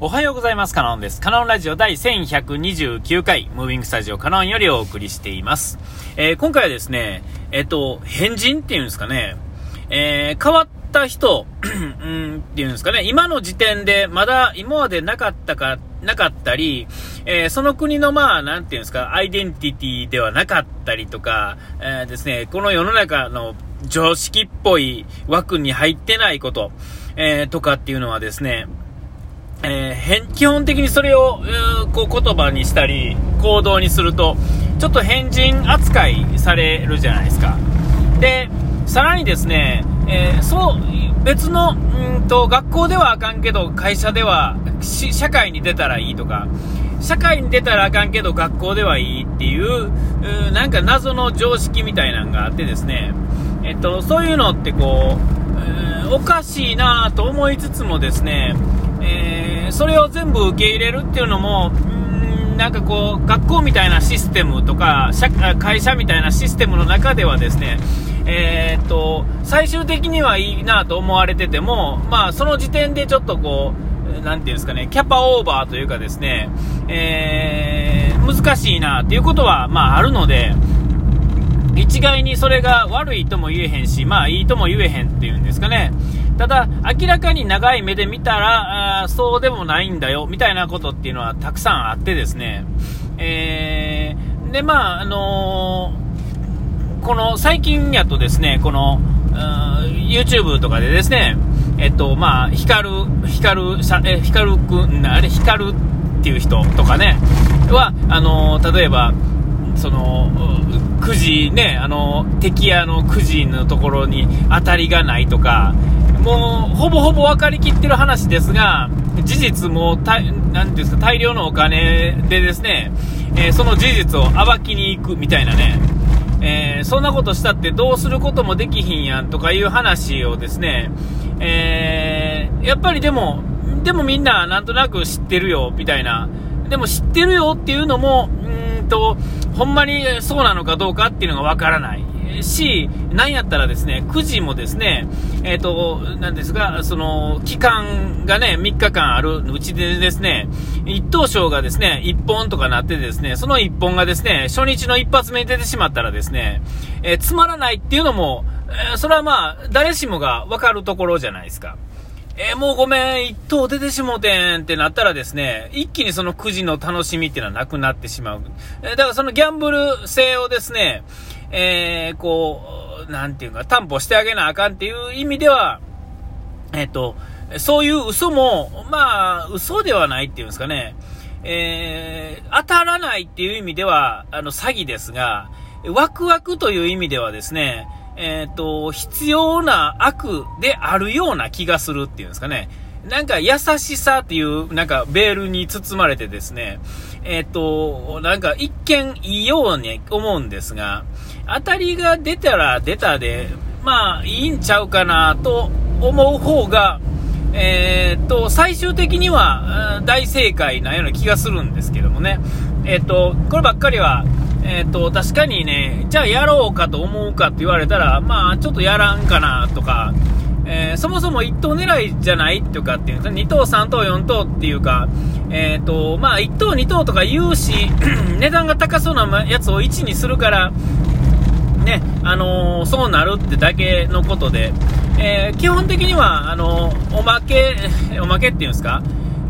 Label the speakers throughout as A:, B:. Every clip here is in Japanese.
A: おはようございます。カノンです。カノンラジオ第1129回、ムービングスタジオカノンよりお送りしています。えー今回はですね、えっ、と、変人っていうんですかね、えー変わった人、うん、っていうんですかね、今の時点でまだ今までなかったか、なかったり、えーその国のまあ、なんていうんですか、アイデンティティではなかったりとか、えーですね、この世の中の常識っぽい枠に入ってないこと、えーとかっていうのはですね、えー基本的にそれを、うこう言葉にしたり行動にするとちょっと変人扱いされるじゃないですか。でさらにですね、えーそう別のうんと学校ではあかんけど会社では社会に出たらいいとか社会に出たらあかんけど学校ではいいっていううなんか謎の常識みたいなのがあってですねえっと、そういうのってこう、えーおかしいなと思いつつもですね、えーそれを全部受け入れるっていうのも、んなんかこう、学校みたいなシステムとか、社会社みたいなシステムの中ではですね、えーっと、最終的にはいいなと思われてても、まあ、その時点でちょっとこう、なていうんですかね、キャパオーバーというかですね、えー難しいなっていうことは、まあ、あるので、一概にそれが悪いとも言えへんし、まあいいとも言えへんっていうんですかね。ただ、明らかに長い目で見たら、あそうでもないんだよ、みたいなことっていうのはたくさんあってですね。えーで、まあ、あのーこの最近やとですね、この、YouTube とかでですね、えっと、まあ、ヒカル、ヒカル、さえ、ヒカルくん、あれ、ヒカルっていう人とかね、は、あのー例えば、その、くじね、あの、敵屋のくじのところに当たりがないとか、もう、ほぼほぼ分かりきってる話ですが、事実も、たなんていうんですか、大量のお金でですね、えーその事実を暴きに行くみたいなね、えーそんなことしたってどうすることもできひんやんとかいう話をですね、えーやっぱりでも、でもみんななんとなく知ってるよ、みたいな。でも知ってるよっていうのも、うんと、ほんまにそうなのかどうかっていうのがわからない。し、なんやったらですね、9時もですね、えっ、と、なんですが、その、期間がね、3日間あるうちでですね、一等賞がですね、1本とかなってですね、その1本がですね、初日の一発目に出てしまったらですね、えーつまらないっていうのも、えそれはまあ、誰しもがわかるところじゃないですか。えーもうごめん、一等出てしもてんってなったらですね、一気にそのくじの楽しみっていうのはなくなってしまう。えーだからそのギャンブル性をですね、えーこう、なんていうか、担保してあげなあかんっていう意味では、えっ、と、そういう嘘も、まあ、嘘ではないっていうんですかね、えー当たらないっていう意味では、あの、詐欺ですが、ワクワクという意味ではですね、えっ、と、必要な悪であるような気がするっていうんですかね。なんか優しさっていう、なんかベールに包まれてですね、えっ、と、なんか一見いいように思うんですが、当たりが出たら出たで、まあいいんちゃうかなと思う方が、えーっと、最終的には大正解なような気がするんですけどもね。えーっと、こればっかりは、えーっと、確かにね、じゃあやろうかと思うかって言われたら、まあ、ちょっとやらんかなとか、えーそもそも1等狙いじゃないっていうかっていうか、2等、3等、4等っていうか、えーと、まあ、1等、2等とか言うし、値段が高そうなやつを1にするから、ね、あのーそうなるってだけのことで、えー基本的には、あのーおまけ、おまけっていうんですか、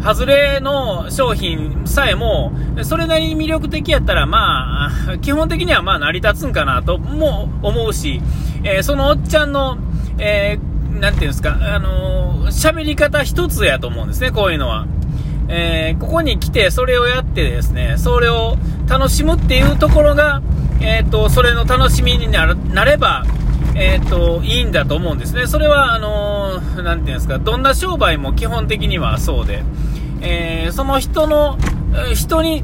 A: 外れの商品さえも、それなりに魅力的やったら、まあ、基本的にはまあ成り立つんかなとも思うし、えーそのおっちゃんの、えーなんていうんですか、あのー喋り方一つやと思うんですね、こういうのは。えーここに来てそれをやってですね、それを楽しむっていうところが、えっ、と、それの楽しみになるなれば、えっ、と、いいんだと思うんですね。それは、あのーなんていうんですか、どんな商売も基本的にはそうで、えーその人の、人に、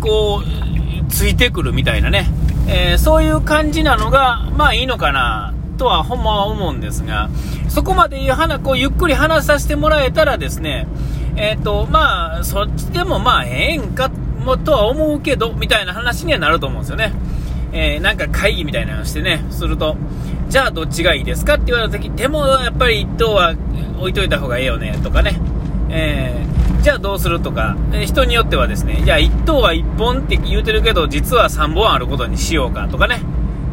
A: こう、ついてくるみたいなね、えーそういう感じなのが、まあいいのかな、とはほんまは思うんですが、そこまで話こうゆっくり話させてもらえたらですね、えっ、と、まあ、そっちでもまあ、ええんかもとは思うけど、みたいな話にはなると思うんですよね。えーなんか会議みたいなのをしてね、すると、じゃあどっちがいいですかって言われた時でもやっぱり1等は置いといた方がええよね、とかね。えーじゃあどうするとか、え人によってはですね、じゃあ1等は1本って言うてるけど、実は3本あることにしようかとかね。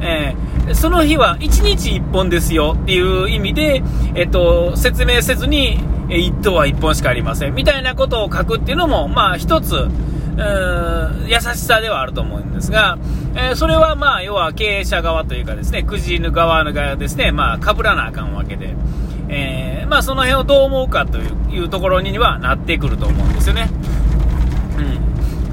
A: えー、その日は1日1本ですよっていう意味で、えっと、説明せずに、1等は1本しかありませんみたいなことを書くっていうのも、まあ一つ、優しさではあると思うんですが、えー、それはまあ要は経営者側というかですね、くじぬ側の側ですね、まあ被らなあかんわけで、えー、まあその辺をどう思うかというところにはなってくると思うんですよね。うん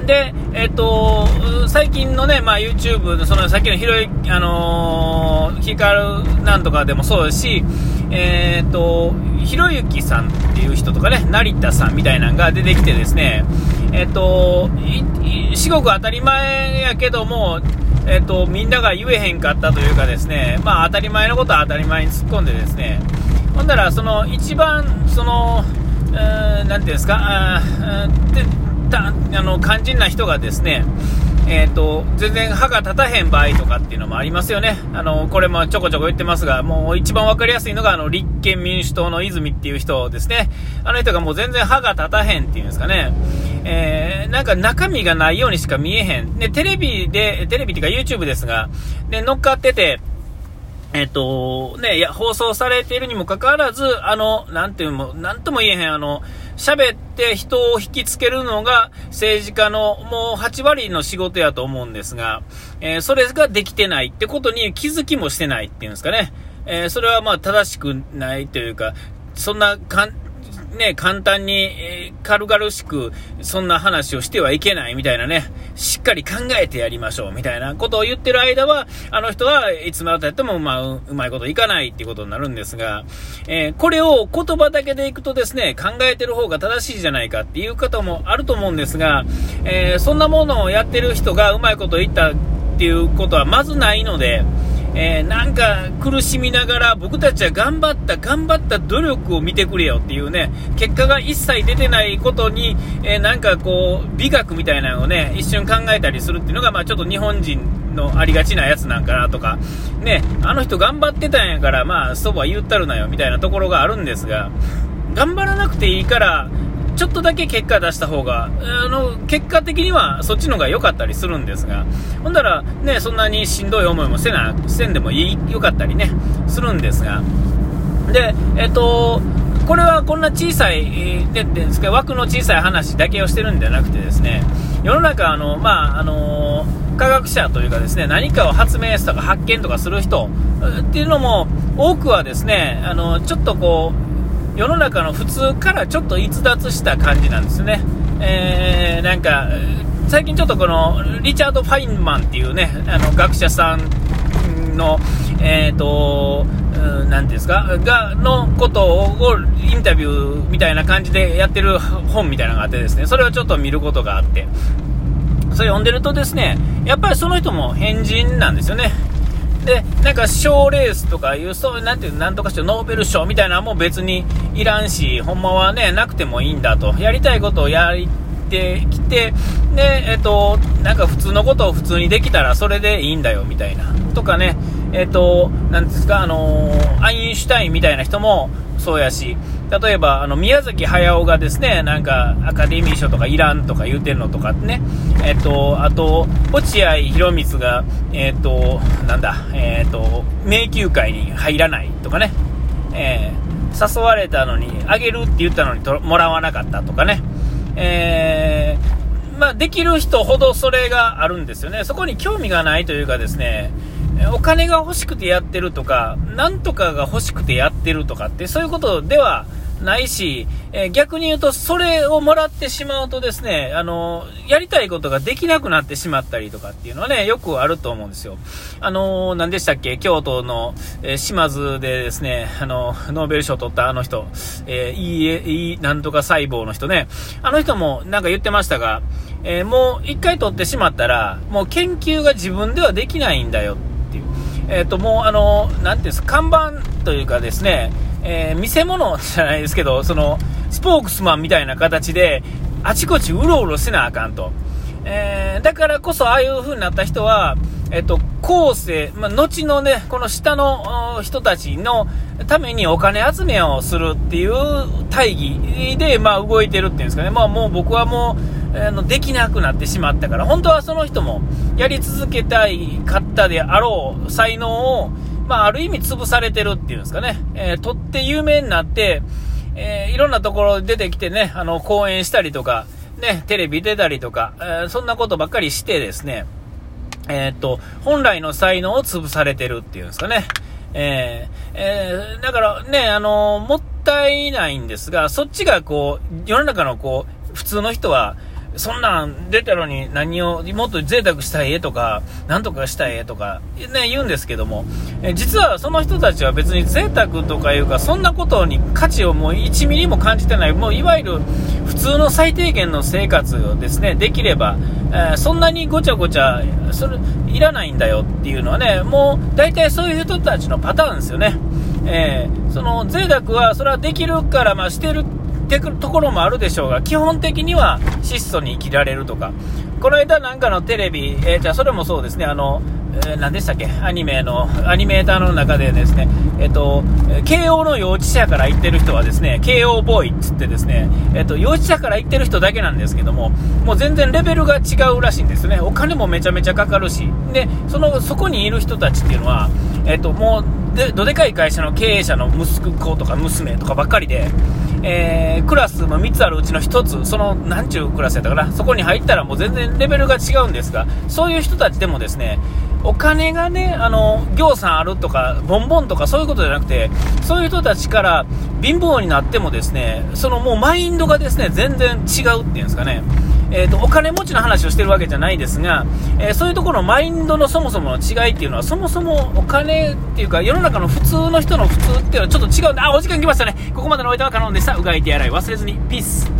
A: で、えっ、と、最近のね、まあ、YouTube の、その、さっきのひろゆき、あのー、ヒカルなんとかでもそうですし、えっ、ー、と、ひろゆきさんっていう人とかね、成田さんみたいなのが出てきてですね、えっ、と、至極当たり前やけども、えっ、と、みんなが言えへんかったというかですね、まあ、当たり前のことは当たり前に突っ込んでですね、ほんだら、その、一番、その、えー、なんていうんですか、あでたあの肝心な人がですね、えーと、全然歯が立たへん場合とかっていうのもありますよね、あのこれもちょこちょこ言ってますが、もう一番分かりやすいのがあの立憲民主党の泉っていう人ですね、あの人がもう全然歯が立たへんっていうんですかね、えー、なんか中身がないようにしか見えへん、でテレビで、テレビっていうか YouTube ですが、で乗っかってて、えっと、ね、放送されているにもかかわらず、あの、なんていうの、なんとも言えへん、あの、喋って人を引きつけるのが政治家のもう8割の仕事やと思うんですが、えー、それができてないってことに気づきもしてないっていうんですかね。えー、それはまあ正しくないというか、そんなかん、ね、簡単に、え、軽々しく、そんな話をしてはいけないみたいなね、しっかり考えてやりましょうみたいなことを言ってる間は、あの人はいつまでやっても、まあ、うまいこといかないっていうことになるんですが、えー、これを言葉だけでいくとですね、考えてる方が正しいじゃないかっていう方もあると思うんですが、えー、そんなものをやってる人がうまいこと言ったっていうことはまずないので、えー、なんか苦しみながら僕たちは頑張った、頑張った努力を見てくれよっていうね、結果が一切出てないことに、えー、なんかこう、美学みたいなのをね、一瞬考えたりするっていうのが、まあちょっと日本人のありがちなやつなんかなとか、ね、あの人頑張ってたんやから、まあそば言ったるなよみたいなところがあるんですが、頑張らなくていいから、ちょっとだけ結果出した方が、あの、結果的にはそっちの方が良かったりするんですが、ほんだら、ね、そんなにしんどい思いもせな、せんでもいい、良かったりね、するんですが、で、えっと、これはこんな小さい、でですけ枠の小さい話だけをしてるんじゃなくてですね、世の中、あの、まあ、あの科学者というかですね、何かを発明とか発見とかする人っていうのも、多くはですね、あの、ちょっとこう、世の中の普通からちょっと逸脱した感じなんですね。えー、なんか、最近ちょっとこの、リチャード・ファインマンっていうね、あの、学者さんの、えっ、ー、と、何ですか、が、のことをインタビューみたいな感じでやってる本みたいなのがあってですね、それをちょっと見ることがあって、それ読んでるとですね、やっぱりその人も変人なんですよね。で、なんか賞レースとかいう、そういう、なんていう、なんとかしてノーベル賞みたいなのも別にいらんし、ほんまはね、なくてもいいんだと。やりたいことをやってきて、で、えっと、なんか普通のことを普通にできたらそれでいいんだよ、みたいな。とかね、えっと、なんですか、あのアインシュタインみたいな人もそうやし、例えば、あの、宮崎駿がですね、なんか、アカデミー賞とかいらんとか言うてんのとかね、えっと、あと、落合博満が、えっと、なんだ、えっと、迷宮会に入らないとかね、えー、誘われたのに、あげるって言ったのにともらわなかったとかね、えー、まあ、できる人ほどそれがあるんですよね。そこに興味がないというかですね、お金が欲しくてやってるとか、なんとかが欲しくてやってるとかって、そういうことではないし、え、逆に言うと、それをもらってしまうとですね、あの、やりたいことができなくなってしまったりとかっていうのはね、よくあると思うんですよ。あの、何でしたっけ？京都の、え、島津でですね、あの、ノーベル賞取ったあの人、えー、いいえ、いい、なんとか細胞の人ね、あの人もなんか言ってましたが、えー、もう一回取ってしまったら、もう研究が自分ではできないんだよって。えっ、と、もうあの、なんていうんですか、看板というかですね、えー、見せ物じゃないですけど、その、スポークスマンみたいな形で、あちこちうろうろせなあかんと。えー、だからこそ、ああいう風になった人は、えっと、後世、まあ、後のね、この下の人たちのためにお金集めをするっていう大義で、まあ、動いてるっていうんですかね。まあ、もう僕はもう、あの、できなくなってしまったから、本当はその人もやり続けたいかったであろう才能を、まあ、ある意味潰されてるっていうんですかね。えー、とって有名になって、えー、いろんなところ出てきてね、あの、講演したりとか、ね、テレビ出たりとか、えー、そんなことばっかりしてですね、えっと、本来の才能を潰されてるっていうんですかね。えー、えー、だからね、あのもったいないんですが、そっちがこう、世の中のこう、普通の人は、そんなん出たのに何を、もっと贅沢したい絵とか、なんとかしたい絵とか、ね、言うんですけども、え実はその人たちは別に贅沢とかいうか、そんなことに価値をもう1ミリも感じてない、もういわゆる普通の最低限の生活をですね、できれば、えー、そんなにごちゃごちゃ、それ、いらないんだよっていうのはね、もう大体そういう人たちのパターンですよね。えー、その贅沢は、それはできるから、まあしてるってくるところもあるでしょうが、基本的には質素に生きられるとか、この間なんかのテレビ、えー、じゃあそれもそうですね、あの、えー、何でしたっけ、アニメの、アニメーターの中でですね、えっ、ー、と、慶応の幼稚舎から行ってる人はですね、慶応ボーイっつってですね、えっ、ー、と、幼稚舎から行ってる人だけなんですけども、もう全然レベルが違うらしいんですね。お金もめちゃめちゃかかるし、で、その、そこにいる人たちっていうのは、えっ、と、もう、で、どでかい会社の経営者の息子とか娘とかばっかりで、えー、クラスの3つあるうちの1つ、その、なんちゅうクラスやったかな、そこに入ったらもう全然レベルが違うんですが、そういう人たちでもですね、お金がね、あの、行さんあるとか、ボンボンとかそういうことじゃなくて、そういう人たちから貧乏になってもですね、そのもうマインドがですね、全然違うっていうんですかね。えーと、お金持ちの話をしてるわけじゃないですが、えー、そういうところのマインドのそもそもの違いっていうのは、そもそもお金っていうか、世の中の普通の人の普通っていうのはちょっと違うんで、あ、お時間来ましたね。ここまでのお相手は可能でした。うがいてやらい忘れずに。ピース。